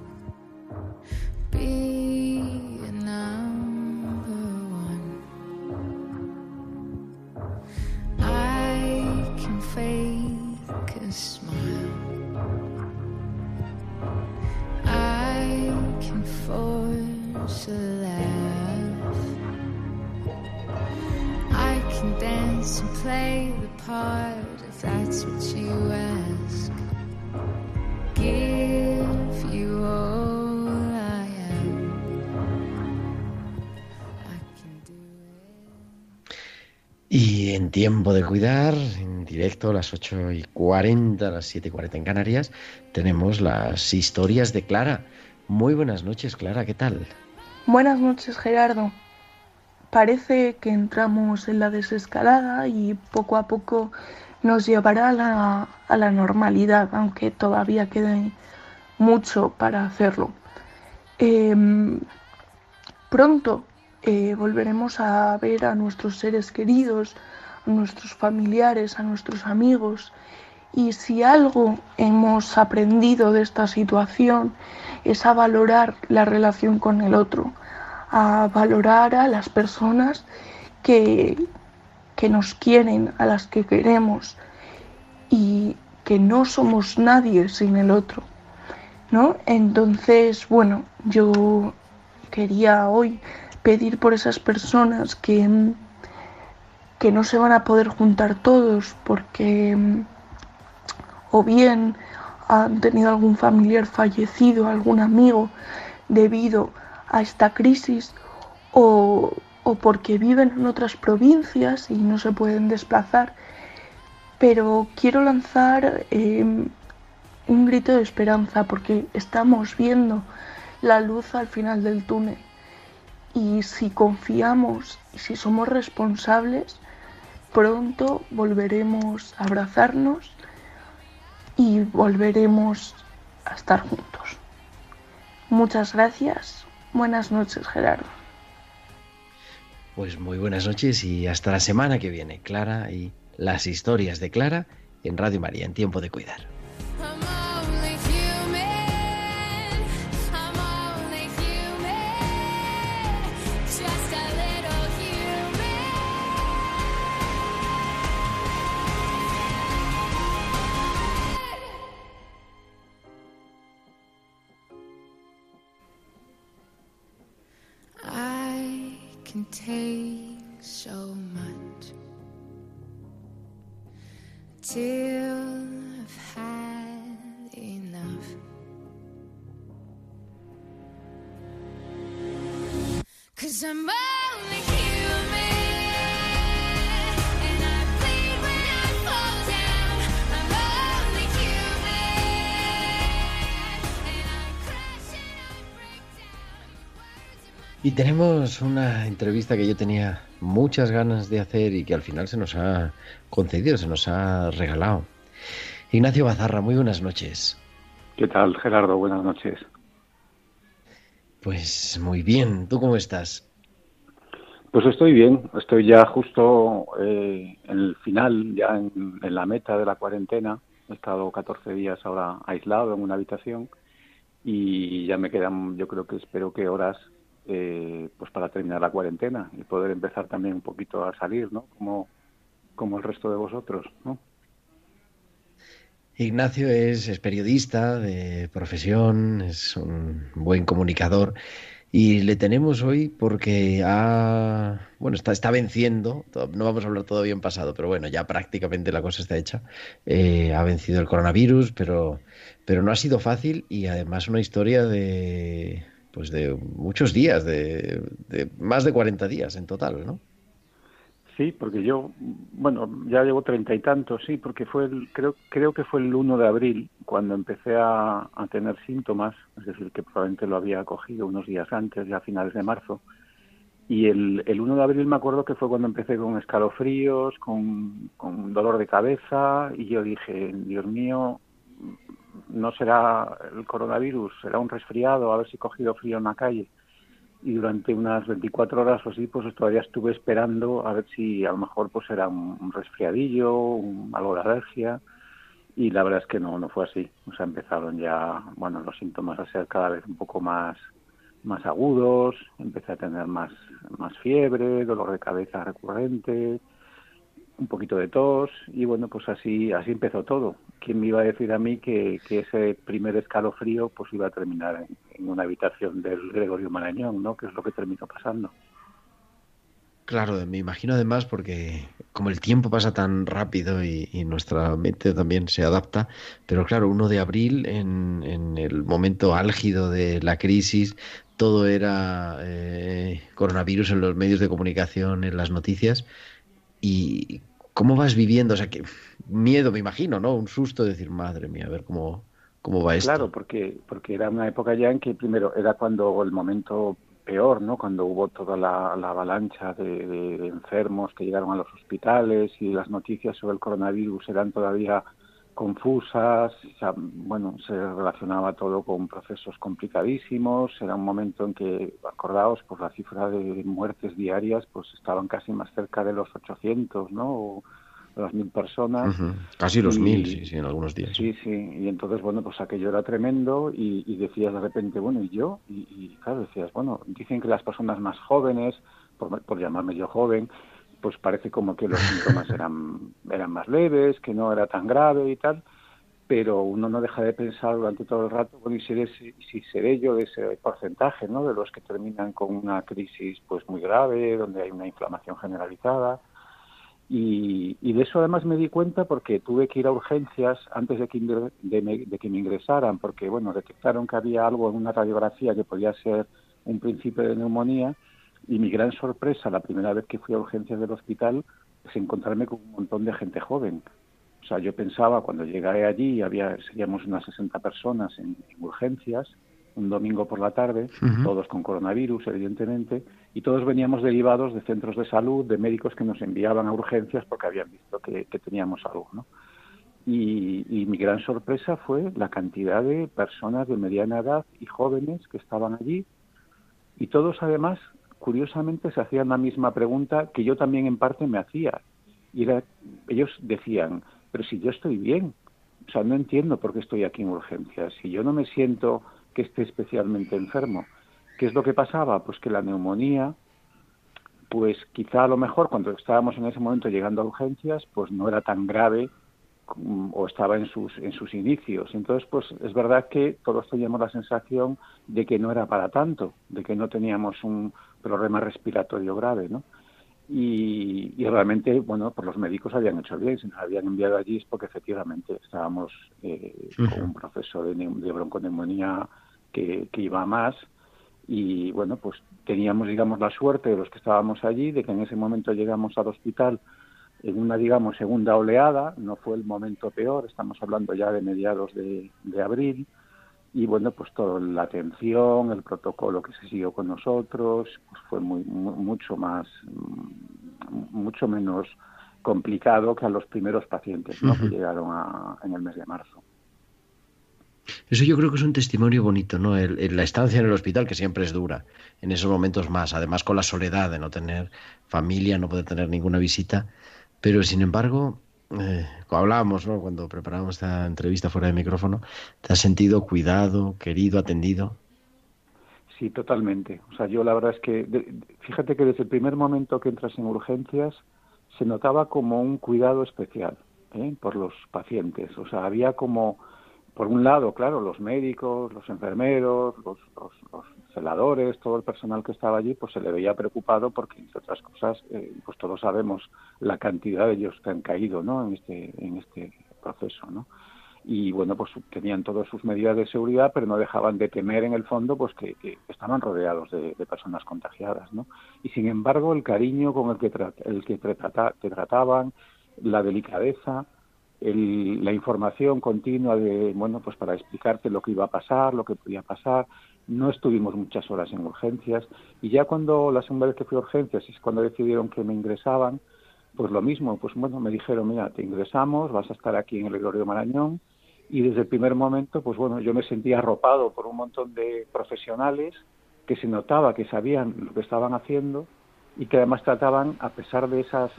Be a number one. I can fake a smile. I can force a laugh. I can dance and play the part that's what you ask. Give you all I am. I can do it. Y en tiempo de cuidar, en directo a las 8 y 40, a las 7 y 40 en Canarias, tenemos las historias de Clara. Muy buenas noches, Clara, ¿qué tal? Buenas noches, Gerardo. Parece que entramos en la desescalada y poco a poco nos llevará a la, a la normalidad, aunque todavía quede mucho para hacerlo. Em, pronto eh, volveremos a ver a nuestros seres queridos, a nuestros familiares, a nuestros amigos. Y si algo hemos aprendido de esta situación es a valorar la relación con el otro, a valorar a las personas que, que nos quieren, a las que queremos y que no somos nadie sin el otro. ¿no? Entonces, bueno, yo quería hoy pedir por esas personas que, que no se van a poder juntar todos porque o bien han tenido algún familiar fallecido, algún amigo debido a esta crisis o, porque viven en otras provincias y no se pueden desplazar. Pero quiero lanzar eh, un grito de esperanza porque estamos viendo la luz al final del túnel. Y si confiamos y si somos responsables, pronto volveremos a abrazarnos y volveremos a estar juntos. Muchas gracias. Buenas noches, Gerardo. Pues muy buenas noches y hasta la semana que viene, Clara y las historias de Clara en Radio María, en tiempo de cuidar. Tenemos una entrevista que yo tenía muchas ganas de hacer y que al final se nos ha concedido, se nos ha regalado. Ignacio Bazarra, muy buenas noches. ¿Qué tal, Gerardo? Buenas noches. Pues muy bien, ¿tú cómo estás? Pues estoy bien, estoy ya justo eh, en el final, ya en, en la meta de la cuarentena. He estado 14 días ahora aislado en una habitación y ya me quedan, yo creo que espero que horas eh, pues para terminar la cuarentena y poder empezar también un poquito a salir, ¿no? Como, como el resto de vosotros, ¿no? Ignacio es, es periodista de profesión, es un buen comunicador y le tenemos hoy porque ha, bueno, está, está venciendo, no vamos a hablar todavía en pasado, pero bueno, ya prácticamente la cosa está hecha. Eh, ha vencido el coronavirus, pero, pero no ha sido fácil y además una historia de, pues de muchos días, de, más de 40 días en total, ¿no? Sí, porque yo, bueno, ya llevo treinta y tantos, sí, porque fue el, creo, creo que fue el 1 de abril cuando empecé a, a tener síntomas, es decir, que probablemente lo había cogido unos días antes, ya a finales de marzo. Y el, el 1 de abril me acuerdo que fue cuando empecé con escalofríos, con, con dolor de cabeza, y yo dije, Dios mío, no será el coronavirus, será un resfriado, a ver si he cogido frío en la calle y durante unas 24 horas o así, pues todavía estuve esperando a ver si a lo mejor pues era un, un resfriadillo, un- algo de alergia, y la verdad es que no, no fue así. O sea, empezaron ya, bueno, los síntomas a ser cada vez un poco más, más agudos, empecé a tener más, más fiebre, dolor de cabeza recurrente, un poquito de tos, y bueno, pues así, así empezó todo. ¿Quién me iba a decir a mí que, que ese primer escalofrío pues iba a terminar en, una habitación del Gregorio Marañón, ¿no? Que es lo que terminó pasando. Claro, me imagino además porque como el tiempo pasa tan rápido y, y nuestra mente también se adapta, pero claro, 1 de abril, en, en el momento álgido de la crisis, todo era eh, coronavirus en los medios de comunicación, en las noticias, ¿Y cómo vas viviendo? O sea, que miedo, me imagino, ¿no? Un susto de decir, madre mía, a ver cómo, cómo va esto. Claro, porque, porque era una época ya en que primero era cuando el momento peor, ¿no? Cuando hubo toda la, la avalancha de enfermos que llegaron a los hospitales y las noticias sobre el coronavirus eran todavía confusas, bueno, se relacionaba todo con procesos complicadísimos, era un momento en que, acordaos, pues la cifra de muertes diarias pues estaban casi más cerca de los 800, ¿no? O las mil personas. Casi los Y- mil, sí, sí, en algunos días. Sí, sí, y entonces, bueno, pues aquello era tremendo y, y decías de repente, bueno, ¿y yo? Y, y, claro, decías, bueno, dicen que las personas más jóvenes, por, por llamarme yo joven, pues parece como que los síntomas <laughs> eran, eran más leves, que no era tan grave y tal, pero uno no deja de pensar durante todo el rato, bueno, y seré, si, si seré yo de ese porcentaje, ¿no? De los que terminan con una crisis pues muy grave, donde hay una inflamación generalizada. Y, y de eso además me di cuenta porque tuve que ir a urgencias antes de que, de, me, de que me ingresaran, porque bueno, detectaron que había algo en una radiografía que podía ser un principio de neumonía y mi gran sorpresa la primera vez que fui a urgencias del hospital es encontrarme con un montón de gente joven. O sea, yo pensaba cuando llegué allí, había seríamos unas 60 personas en, en urgencias, un domingo por la tarde, todos con coronavirus, evidentemente, y todos veníamos derivados de centros de salud, de médicos que nos enviaban a urgencias porque habían visto que, que teníamos algo, ¿no? Y, y mi gran sorpresa fue la cantidad de personas de mediana edad y jóvenes que estaban allí, y todos además, curiosamente, se hacían la misma pregunta que yo también en parte me hacía. Y era, ellos decían, pero si yo estoy bien, o sea, no entiendo por qué estoy aquí en urgencias, si yo no me siento que esté especialmente enfermo. ¿Qué es lo que pasaba? Pues que la neumonía, pues quizá a lo mejor cuando estábamos en ese momento llegando a urgencias, pues no era tan grave o estaba en sus en sus inicios. Entonces, pues es verdad que todos teníamos la sensación de que no era para tanto, de que no teníamos un problema respiratorio grave, ¿no? Y, y realmente, bueno, pues los médicos habían hecho bien, si nos habían enviado allí es porque efectivamente estábamos eh, con un proceso de, de bronconeumonía que, que iba a más y bueno, pues teníamos, digamos, la suerte de los que estábamos allí, de que en ese momento llegamos al hospital en una, digamos, segunda oleada, no fue el momento peor, estamos hablando ya de mediados de, de abril, y bueno, pues toda la atención, el protocolo que se siguió con nosotros, pues fue muy, mu- mucho más, mm, mucho menos complicado que a los primeros pacientes ¿no? que llegaron a- en el mes de marzo. Eso yo creo que es un testimonio bonito, ¿no? El- el- la estancia en el hospital, que siempre es dura, en esos momentos más, además con la soledad de no tener familia, no poder tener ninguna visita, pero sin embargo, eh, hablábamos, ¿no? Cuando preparábamos esta entrevista fuera de micrófono, te has sentido cuidado, querido, atendido. Sí, totalmente. O sea, yo la verdad es que, fíjate que desde el primer momento que entras en urgencias, se notaba como un cuidado especial ¿eh? por los pacientes. O sea, había como, por un lado, claro, los médicos, los enfermeros, los, los, los celadores, todo el personal que estaba allí, pues se le veía preocupado porque, entre otras cosas, eh, pues todos sabemos la cantidad de ellos que han caído, ¿no? En este, en este proceso, ¿no? y bueno pues tenían todas sus medidas de seguridad pero no dejaban de temer en el fondo pues que, estaban rodeados de, de personas contagiadas no y sin embargo el cariño con el que tra- el que te, trata- te trataban la delicadeza el- la información continua de bueno pues para explicarte lo que iba a pasar lo que podía pasar no estuvimos muchas horas en urgencias y ya cuando la segunda vez que fui a urgencias es cuando decidieron que me ingresaban pues lo mismo, pues bueno, me dijeron, mira, te ingresamos, vas a estar aquí en el Gregorio Marañón, y desde el primer momento, pues bueno, yo me sentía arropado por un montón de profesionales que se notaba que sabían lo que estaban haciendo y que además trataban, a pesar de esas,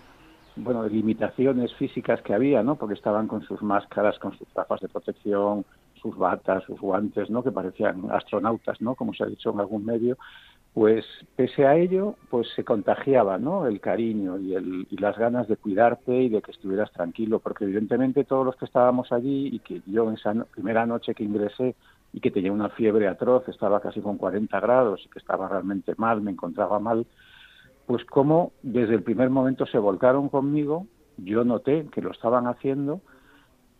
bueno, limitaciones físicas que había, ¿no? Porque estaban con sus máscaras, con sus gafas de protección, sus batas, sus guantes, ¿no? Que parecían astronautas, ¿no? Como se ha dicho en algún medio, pues pese a ello, pues se contagiaba, ¿no? El cariño y, el, y las ganas de cuidarte y de que estuvieras tranquilo, porque evidentemente todos los que estábamos allí y que yo en esa primera noche que ingresé y que tenía una fiebre atroz, estaba casi con 40 grados y que estaba realmente mal, me encontraba mal, pues como desde el primer momento se volcaron conmigo, yo noté que lo estaban haciendo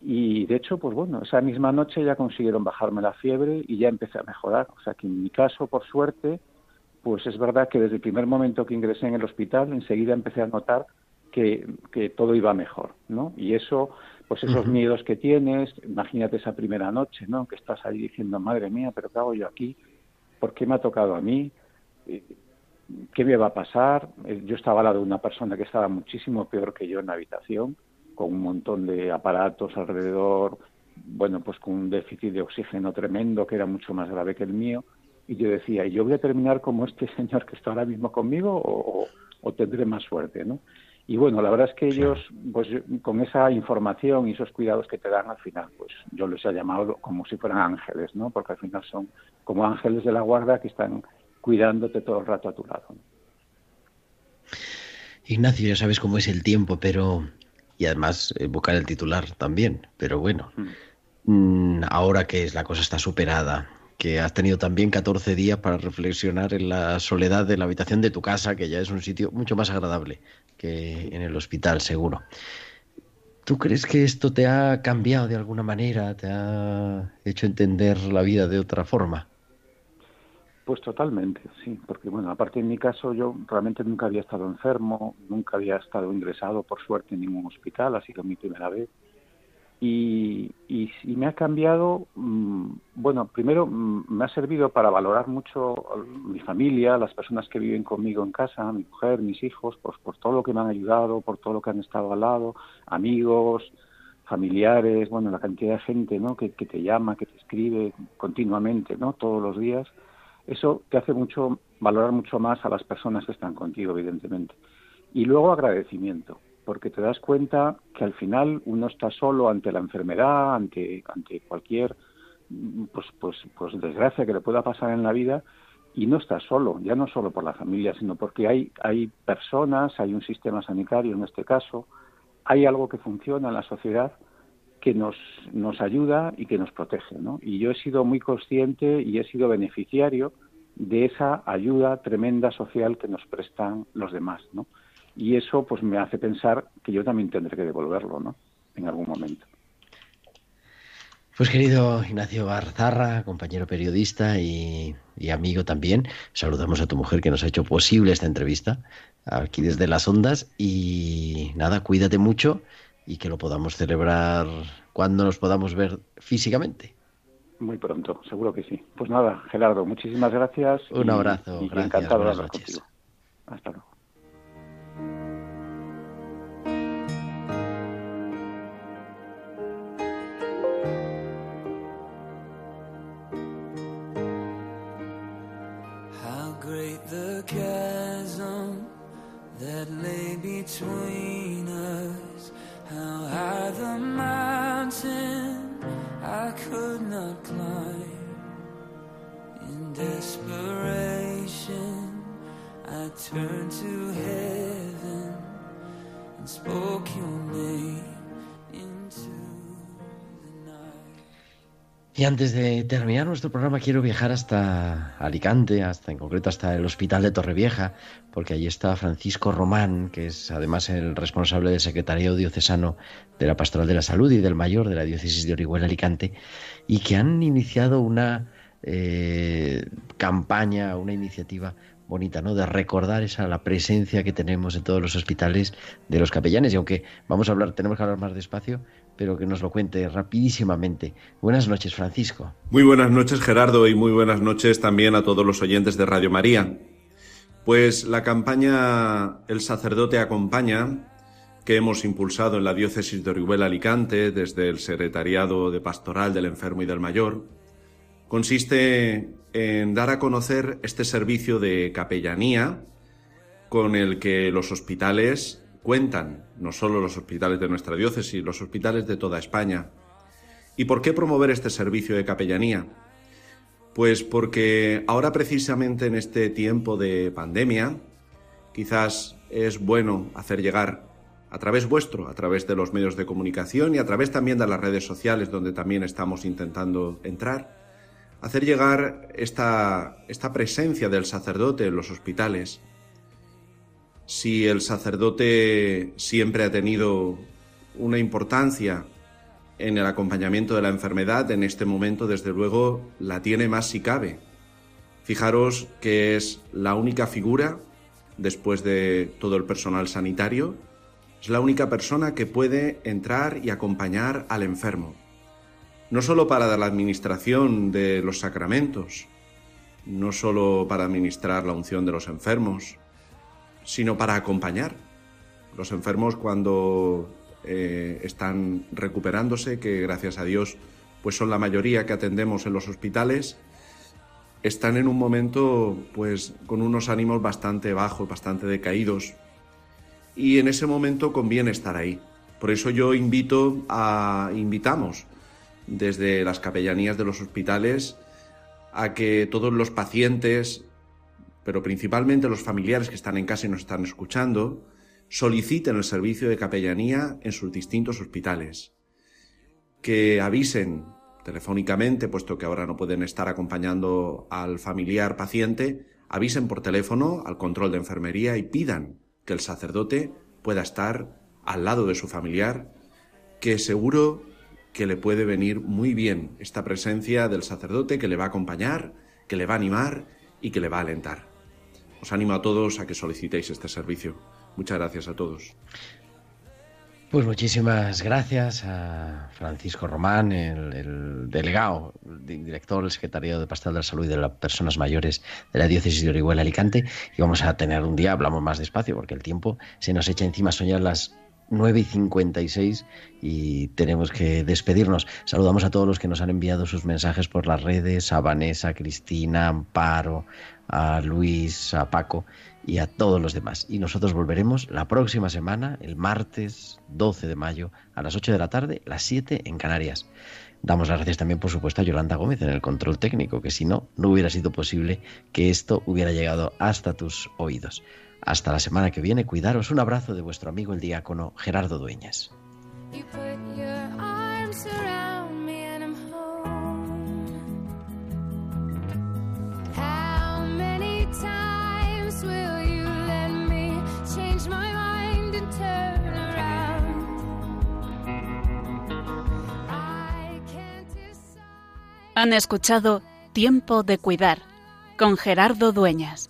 y de hecho, pues bueno, esa misma noche ya consiguieron bajarme la fiebre y ya empecé a mejorar. O sea que en mi caso, por suerte, pues es verdad que desde el primer momento que ingresé en el hospital, enseguida empecé a notar que, que todo iba mejor, ¿no? Y eso, pues esos miedos que tienes, imagínate esa primera noche, ¿no? Que estás ahí diciendo, madre mía, pero ¿qué hago yo aquí? ¿Por qué me ha tocado a mí? Eh, ¿Qué me va a pasar? Eh, Yo estaba al lado de una persona que estaba muchísimo peor que yo en la habitación, con un montón de aparatos alrededor, bueno, pues con un déficit de oxígeno tremendo que era mucho más grave que el mío. Y yo decía, ¿y yo voy a terminar como este <laughs> señor que está ahora mismo conmigo o, tendré más suerte, no? Y bueno, la verdad es que ellos, pues con esa información y esos cuidados que te dan al final, pues yo les he llamado como si fueran ángeles, ¿no? Porque al final son como ángeles de la guarda que están cuidándote todo el rato a tu lado. ¿no? Ignacio, ya sabes cómo es el tiempo, pero... Y además eh, buscar el titular también, pero bueno. Mm, ahora que es- la cosa está superada, que has tenido también 14 días para reflexionar en la soledad de la habitación de tu casa, que ya es un sitio mucho más agradable que en el hospital, seguro. ¿Tú crees que esto te ha cambiado de alguna manera? ¿Te ha hecho entender la vida de otra forma? Pues totalmente, sí, porque bueno, aparte en mi caso yo realmente nunca había estado enfermo, nunca había estado ingresado por suerte en ningún hospital, ha sido mi primera vez. Y, y, y me ha cambiado, mm, bueno, primero mm, me ha servido para valorar mucho mi familia, las personas que viven conmigo en casa, mi mujer, mis hijos, pues por todo lo que me han ayudado, por todo lo que han estado al lado, amigos, familiares, bueno, la cantidad de gente, ¿no? Que, que te llama, que te escribe continuamente, ¿no? Todos los días. Eso te hace mucho valorar mucho más a las personas que están contigo, evidentemente. Y luego agradecimiento, porque te das cuenta que al final uno está solo ante la enfermedad, ante, ante cualquier pues, pues, pues desgracia que le pueda pasar en la vida y no está solo, ya no solo por la familia, sino porque hay, hay personas, hay un sistema sanitario en este caso, hay algo que funciona en la sociedad que nos, nos ayuda y que nos protege. ¿no? Y yo he sido muy consciente y he sido beneficiario de esa ayuda tremenda social que nos prestan los demás. ¿no? Y eso pues me hace pensar que yo también tendré que devolverlo ¿no? en algún momento. Pues querido Ignacio Barzarra, compañero periodista y, y, amigo también, saludamos a tu mujer que nos ha hecho posible esta entrevista aquí desde las ondas y nada, cuídate mucho y que lo podamos celebrar cuando nos podamos ver físicamente. Muy pronto, seguro que sí. Pues nada, Gerardo, muchísimas gracias. Un y, abrazo, y gracias, encantado de buenas hablar noches. contigo. Hasta luego. How great the chasm that lay between Y antes de terminar nuestro programa quiero viajar hasta Alicante, hasta en concreto hasta el Hospital de Torrevieja, porque allí está Francisco Román, que es además el responsable del Secretariado Diocesano de la Pastoral de la Salud y del Mayor de la Diócesis de Orihuela Alicante, y que han iniciado una eh, campaña, una iniciativa bonita, ¿no? De recordar esa la presencia que tenemos en todos los hospitales de los capellanes. Y aunque vamos a hablar, tenemos que hablar más despacio, pero que nos lo cuente rapidísimamente. Buenas noches, Francisco. Muy buenas noches, Gerardo, y muy buenas noches también a todos los oyentes de Radio María. Pues la campaña El sacerdote acompaña, que hemos impulsado en la diócesis de Orihuela Alicante desde el Secretariado de Pastoral del Enfermo y del Mayor, consiste en dar a conocer este servicio de capellanía con el que los hospitales cuentan, no solo los hospitales de nuestra diócesis, los hospitales de toda España. ¿Y por qué promover este servicio de capellanía? Pues porque ahora precisamente en este tiempo de pandemia, quizás es bueno hacer llegar a través vuestro, a través de los medios de comunicación y a través también de las redes sociales donde también estamos intentando entrar, hacer llegar esta, esta presencia del sacerdote en los hospitales. Si el sacerdote siempre ha tenido una importancia en el acompañamiento de la enfermedad, en este momento desde luego la tiene más si cabe. Fijaros que es la única figura, después de todo el personal sanitario, Es la única persona que puede entrar y acompañar al enfermo. No solo para la administración de los sacramentos, no solo para administrar la unción de los enfermos, sino para acompañar. Los enfermos cuando eh, están recuperándose, que gracias a Dios pues son la mayoría que atendemos en los hospitales, están en un momento pues con unos ánimos bastante bajos, bastante decaídos y en ese momento conviene estar ahí. Por eso yo invito a invitamos desde las capellanías de los hospitales a que todos los pacientes, pero principalmente los familiares que están en casa y nos están escuchando, soliciten el servicio de capellanía en sus distintos hospitales, que avisen telefónicamente, puesto que ahora no pueden estar acompañando al familiar paciente, avisen por teléfono al control de enfermería y pidan que el sacerdote pueda estar al lado de su familiar, que seguro que le puede venir muy bien esta presencia del sacerdote que le va a acompañar, que le va a animar y que le va a alentar. Os animo a todos a que solicitéis este servicio. Muchas gracias a todos. Pues muchísimas gracias a Francisco Román, el, delegado, el director del Secretariado de Pastoral de la Salud y de las Personas Mayores de la Diócesis de Orihuela Alicante. Y vamos a tener un día, hablamos más despacio porque el tiempo se nos echa encima, son ya las 9 y 56 y tenemos que despedirnos. Saludamos a todos los que nos han enviado sus mensajes por las redes, a Vanessa, a Cristina, a Amparo, a Luis, a Paco y a todos los demás. Y nosotros volveremos la próxima semana, el martes 12 de mayo, a las 8 de la tarde, las 7 en Canarias. Damos las gracias también, por supuesto, a Yolanda Gómez en el control técnico, que si no, no hubiera sido posible que esto hubiera llegado hasta tus oídos. Hasta la semana que viene, cuidaros. Un abrazo de vuestro amigo el diácono Gerardo Dueñas. Han escuchado Tiempo de Cuidar con Gerardo Dueñas.